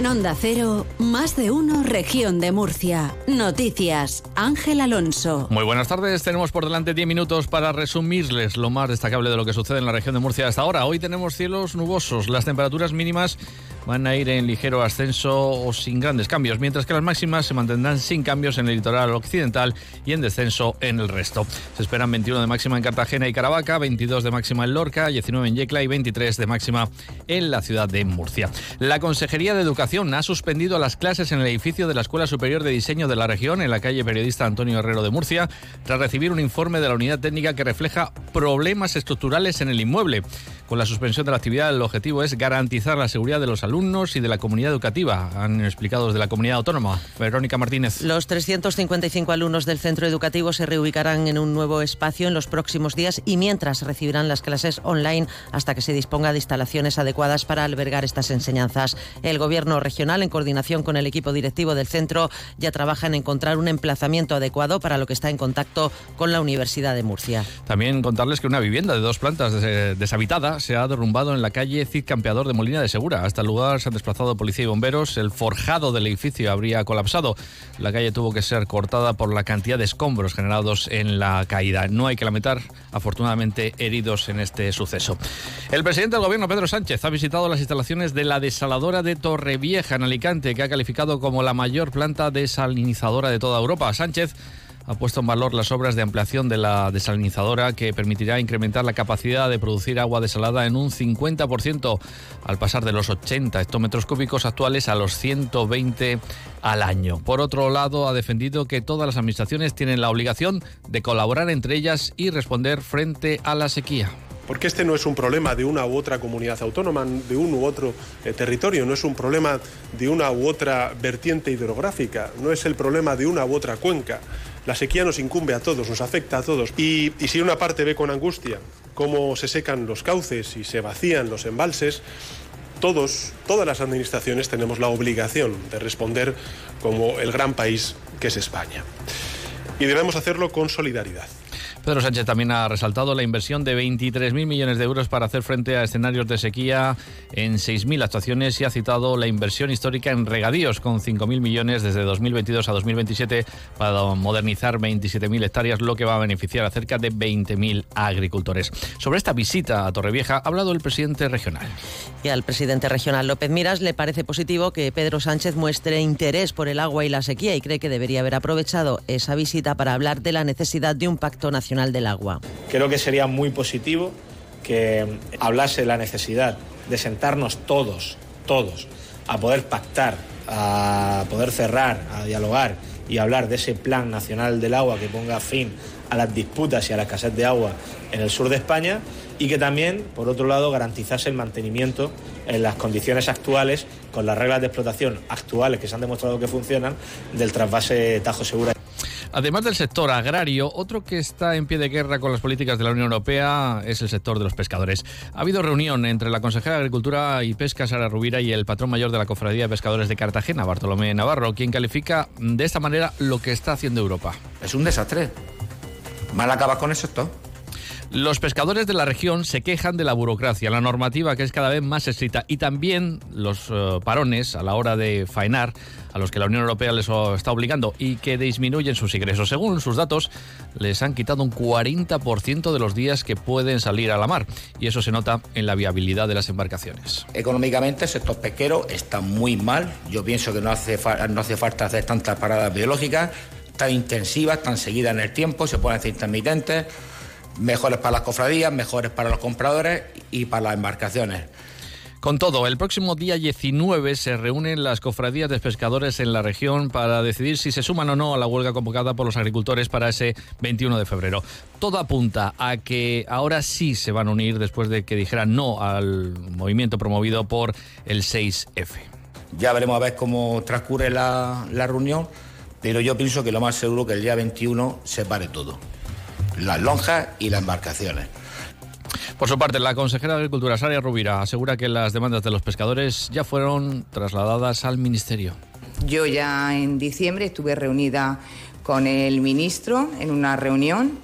En Onda Cero, más de uno, región de Murcia. Noticias, Ángel Alonso. Muy buenas tardes, tenemos por delante 10 minutos para resumirles lo más destacable de lo que sucede en la región de Murcia hasta ahora. Hoy tenemos cielos nubosos, las temperaturas mínimas van a ir en ligero ascenso o sin grandes cambios, mientras que las máximas se mantendrán sin cambios en el litoral occidental y en descenso en el resto. Se esperan 21 de máxima en Cartagena y Caravaca, 22 de máxima en Lorca, 19 en Yecla y 23 de máxima en la ciudad de Murcia. La Consejería de Educación ha suspendido las clases en el edificio de la Escuela Superior de Diseño de la región, en la calle Periodista Antonio Herrero de Murcia, tras recibir un informe de la unidad técnica que refleja problemas estructurales en el inmueble. Con la suspensión de la actividad, el objetivo es garantizar la seguridad de los alumnos y de la comunidad educativa, han explicado desde la comunidad autónoma. Verónica Martínez. Los 355 alumnos del centro educativo se reubicarán en un nuevo espacio en los próximos días y mientras recibirán las clases online hasta que se disponga de instalaciones adecuadas para albergar estas enseñanzas. El gobierno regional, en coordinación con el equipo directivo del centro, ya trabaja en encontrar un emplazamiento adecuado para lo que está en contacto con la Universidad de Murcia. También contarles que una vivienda de dos plantas deshabitada se ha derrumbado en la calle Cid Campeador de Molina de Segura. Hasta el lugar se han desplazado policía y bomberos. El forjado del edificio habría colapsado. La calle tuvo que ser cortada por la cantidad de escombros generados en la caída. No hay que lamentar, afortunadamente, heridos en este suceso. El presidente del gobierno, Pedro Sánchez, ha visitado las instalaciones de la desaladora de Torrevieja, en Alicante, que ha calificado como la mayor planta desalinizadora de toda Europa. Sánchez ha puesto en valor las obras de ampliación de la desalinizadora que permitirá incrementar la capacidad de producir agua desalada en un 50% al pasar de los 80 hectómetros cúbicos actuales a los 120 al año. Por otro lado, ha defendido que todas las administraciones tienen la obligación de colaborar entre ellas y responder frente a la sequía porque este no es un problema de una u otra comunidad autónoma, de un u otro eh, territorio, no es un problema de una u otra vertiente hidrográfica, no es el problema de una u otra cuenca. La sequía nos incumbe a todos, nos afecta a todos. Y, si una parte ve con angustia cómo se secan los cauces y se vacían los embalses, todos, todas las administraciones tenemos la obligación de responder como el gran país que es España. Y debemos hacerlo con solidaridad. Pedro Sánchez también ha resaltado la inversión de 23.000 millones de euros para hacer frente a escenarios de sequía en 6.000 actuaciones y ha citado la inversión histórica en regadíos con 5.000 millones desde 2022 a 2027 para modernizar 27.000 hectáreas, lo que va a beneficiar a cerca de 20.000 agricultores. Sobre esta visita a Torrevieja ha hablado el presidente regional. Y al presidente regional López Miras le parece positivo que Pedro Sánchez muestre interés por el agua y la sequía y cree que debería haber aprovechado esa visita para hablar de la necesidad de un pacto nacional del Agua. Creo que sería muy positivo que hablase la necesidad de sentarnos todos, todos, a poder pactar, a poder cerrar, a dialogar y hablar de ese plan nacional del agua que ponga fin a las disputas y a la escasez de agua en el sur de España y que también, por otro lado, garantizase el mantenimiento en las condiciones actuales, con las reglas de explotación actuales que se han demostrado que funcionan, del trasvase Tajo Segura. Además del sector agrario, otro que está en pie de guerra con las políticas de la Unión Europea es el sector de los pescadores. Ha habido reunión entre la consejera de Agricultura y Pesca, Sara Rubira, y el patrón mayor de la Cofradía de Pescadores de Cartagena, Bartolomé Navarro, quien califica de esta manera lo que está haciendo Europa. Es un desastre. Mal acaba con el sector. Los pescadores de la región se quejan de la burocracia, la normativa que es cada vez más estricta y también los eh, parones a la hora de faenar a los que la Unión Europea les está obligando y que disminuyen sus ingresos. Según sus datos, les han quitado un 40% de los días que pueden salir a la mar y eso se nota en la viabilidad de las embarcaciones. Económicamente el sector pesquero está muy mal. Yo pienso que no hace, no hace falta hacer tantas paradas biológicas tan intensivas, tan seguidas en el tiempo, se pueden hacer intermitentes mejores para las cofradías, mejores para los compradores y para las embarcaciones. Con todo, el próximo día 19 se reúnen las cofradías de pescadores en la región para decidir si se suman o no a la huelga convocada por los agricultores para ese 21 de febrero. Todo apunta a que ahora sí se van a unir después de que dijeran no al movimiento promovido por el 6F. Ya veremos a ver cómo transcurre la, la reunión, pero yo pienso que lo más seguro que el día 21 se pare todo las lonjas y las embarcaciones. Por su parte, la consejera de Agricultura, Saria Rubira, asegura que las demandas de los pescadores ya fueron trasladadas al Ministerio. Yo ya en diciembre estuve reunida con el ministro en una reunión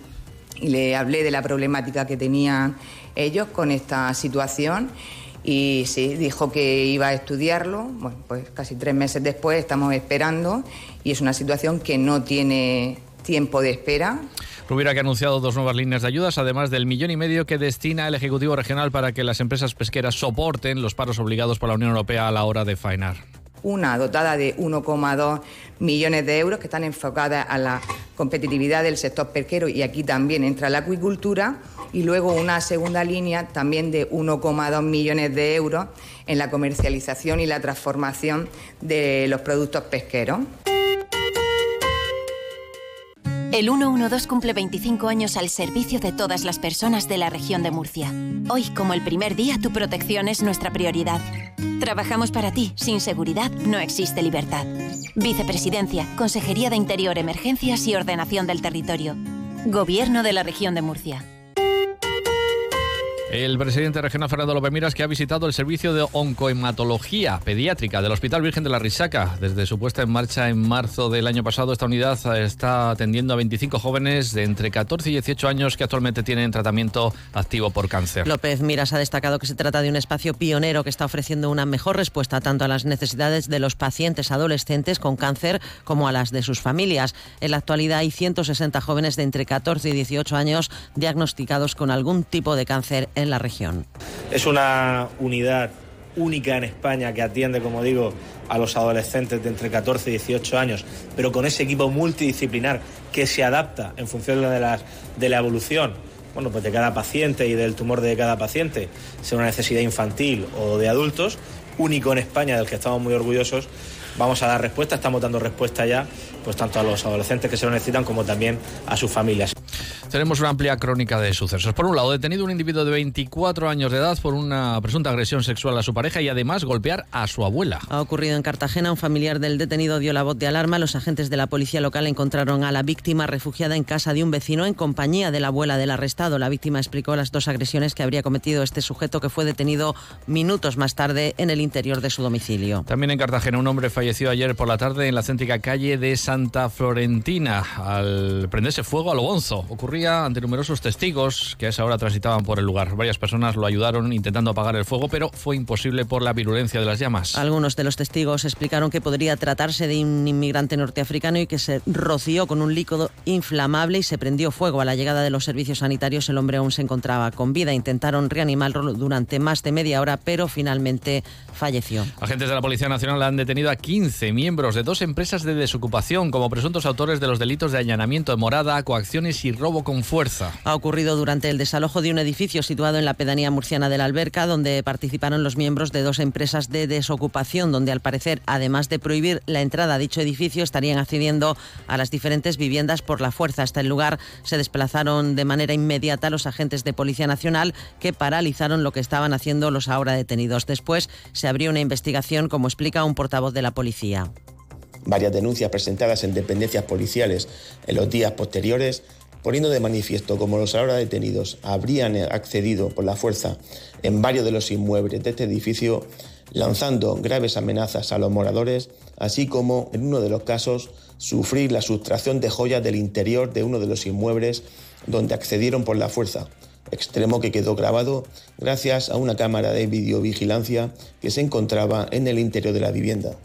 y le hablé de la problemática que tenían ellos con esta situación y sí, dijo que iba a estudiarlo. Bueno, pues casi tres meses después estamos esperando y es una situación que no tiene tiempo de espera. Rubiera que ha anunciado dos nuevas líneas de ayudas, además del millón y medio que destina el Ejecutivo Regional para que las empresas pesqueras soporten los paros obligados por la Unión Europea a la hora de faenar una dotada de 1,2 millones de euros que están enfocadas a la competitividad del sector pesquero y aquí también entra la acuicultura y luego una segunda línea también de 1,2 millones de euros en la comercialización y la transformación de los productos pesqueros. El 112 cumple 25 años al servicio de todas las personas de la región de Murcia. Hoy, como el primer día, tu protección es nuestra prioridad. Trabajamos para ti. Sin seguridad no existe libertad. Vicepresidencia, Consejería de Interior, Emergencias y Ordenación del Territorio. Gobierno de la región de Murcia. El presidente regional Fernando López Miras que ha visitado el servicio de oncohematología pediátrica del Hospital Virgen de la Risaca. Desde su puesta en marcha en marzo del año pasado, esta unidad está atendiendo a 25 jóvenes de entre 14 y 18 años que actualmente tienen tratamiento activo por cáncer. López Miras ha destacado que se trata de un espacio pionero que está ofreciendo una mejor respuesta tanto a las necesidades de los pacientes adolescentes con cáncer como a las de sus familias. En la actualidad hay 160 jóvenes de entre 14 y 18 años diagnosticados con algún tipo de cáncer en la región. Es una unidad única en España que atiende, como digo, a los adolescentes de entre 14 y 18 años, pero con ese equipo multidisciplinar que se adapta en función de la evolución bueno, pues de cada paciente y del tumor de cada paciente, sea una necesidad infantil o de adultos, único en España del que estamos muy orgullosos, vamos a dar respuesta, estamos dando respuesta ya, pues tanto a los adolescentes que se lo necesitan como también a sus familias. Tenemos una amplia crónica de sucesos. Por un lado, detenido un individuo de 24 años de edad por una presunta agresión sexual a su pareja y además golpear a su abuela. Ha ocurrido en Cartagena. Un familiar del detenido dio la voz de alarma. Los agentes de la policía local encontraron a la víctima refugiada en casa de un vecino en compañía de la abuela del arrestado. La víctima explicó las dos agresiones que habría cometido este sujeto que fue detenido minutos más tarde en el interior de su domicilio. También en Cartagena un hombre falleció ayer por la tarde en la céntrica calle de Santa Florentina al prenderse fuego a lo bonzo. Ocurría ante numerosos testigos que a esa hora transitaban por el lugar. Varias personas lo ayudaron intentando apagar el fuego, pero fue imposible por la virulencia de las llamas. Algunos de los testigos explicaron que podría tratarse de un inmigrante norteafricano y que se roció con un líquido inflamable y se prendió fuego. A la llegada de los servicios sanitarios el hombre aún se encontraba con vida. Intentaron reanimarlo durante más de media hora, pero finalmente falleció. Agentes de la Policía Nacional han detenido a 15 miembros de dos empresas de desocupación como presuntos autores de los delitos de allanamiento de morada, coacciones y robo con fuerza. Ha ocurrido durante el desalojo de un edificio situado en la pedanía murciana de la Alberca, donde participaron los miembros de dos empresas de desocupación, donde al parecer, además de prohibir la entrada a dicho edificio, estarían accediendo a las diferentes viviendas por la fuerza. Hasta el lugar se desplazaron de manera inmediata los agentes de Policía Nacional que paralizaron lo que estaban haciendo los ahora detenidos. Después se abrió una investigación, como explica un portavoz de la policía. Varias denuncias presentadas en dependencias policiales en los días posteriores poniendo de manifiesto cómo los ahora detenidos habrían accedido por la fuerza en varios de los inmuebles de este edificio, lanzando graves amenazas a los moradores, así como, en uno de los casos, sufrir la sustracción de joyas del interior de uno de los inmuebles donde accedieron por la fuerza, extremo que quedó grabado gracias a una cámara de videovigilancia que se encontraba en el interior de la vivienda.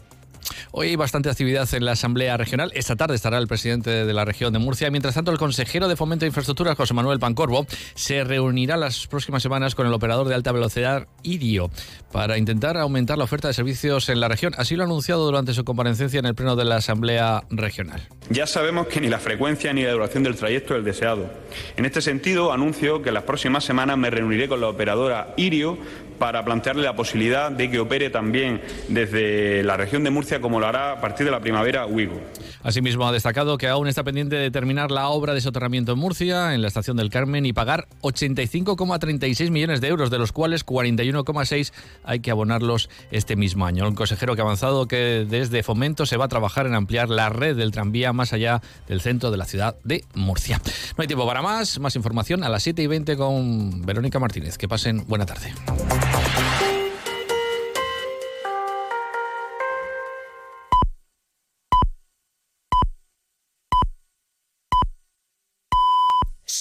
Hoy hay bastante actividad en la Asamblea Regional. Esta tarde estará el presidente de la región de Murcia. Mientras tanto, el consejero de Fomento de Infraestructuras, José Manuel Pancorbo, se reunirá las próximas semanas con el operador de alta velocidad IDIO para intentar aumentar la oferta de servicios en la región. Así lo ha anunciado durante su comparecencia en el pleno de la Asamblea Regional. Ya sabemos que ni la frecuencia ni la duración del trayecto es el deseado. En este sentido, anuncio que las próximas semanas me reuniré con la operadora IRIO para plantearle la posibilidad de que opere también desde la región de Murcia como lo hará a partir de la primavera Wigo. Asimismo, ha destacado que aún está pendiente de terminar la obra de soterramiento en Murcia, en la estación del Carmen, y pagar 85,36 millones de euros, de los cuales 41,6 hay que abonarlos este mismo año. Un consejero que ha avanzado que desde Fomento se va a trabajar en ampliar la red del tranvía más allá del centro de la ciudad de Murcia. No hay tiempo para más, más información a las 7 y 20 con Verónica Martínez. Que pasen buena tarde.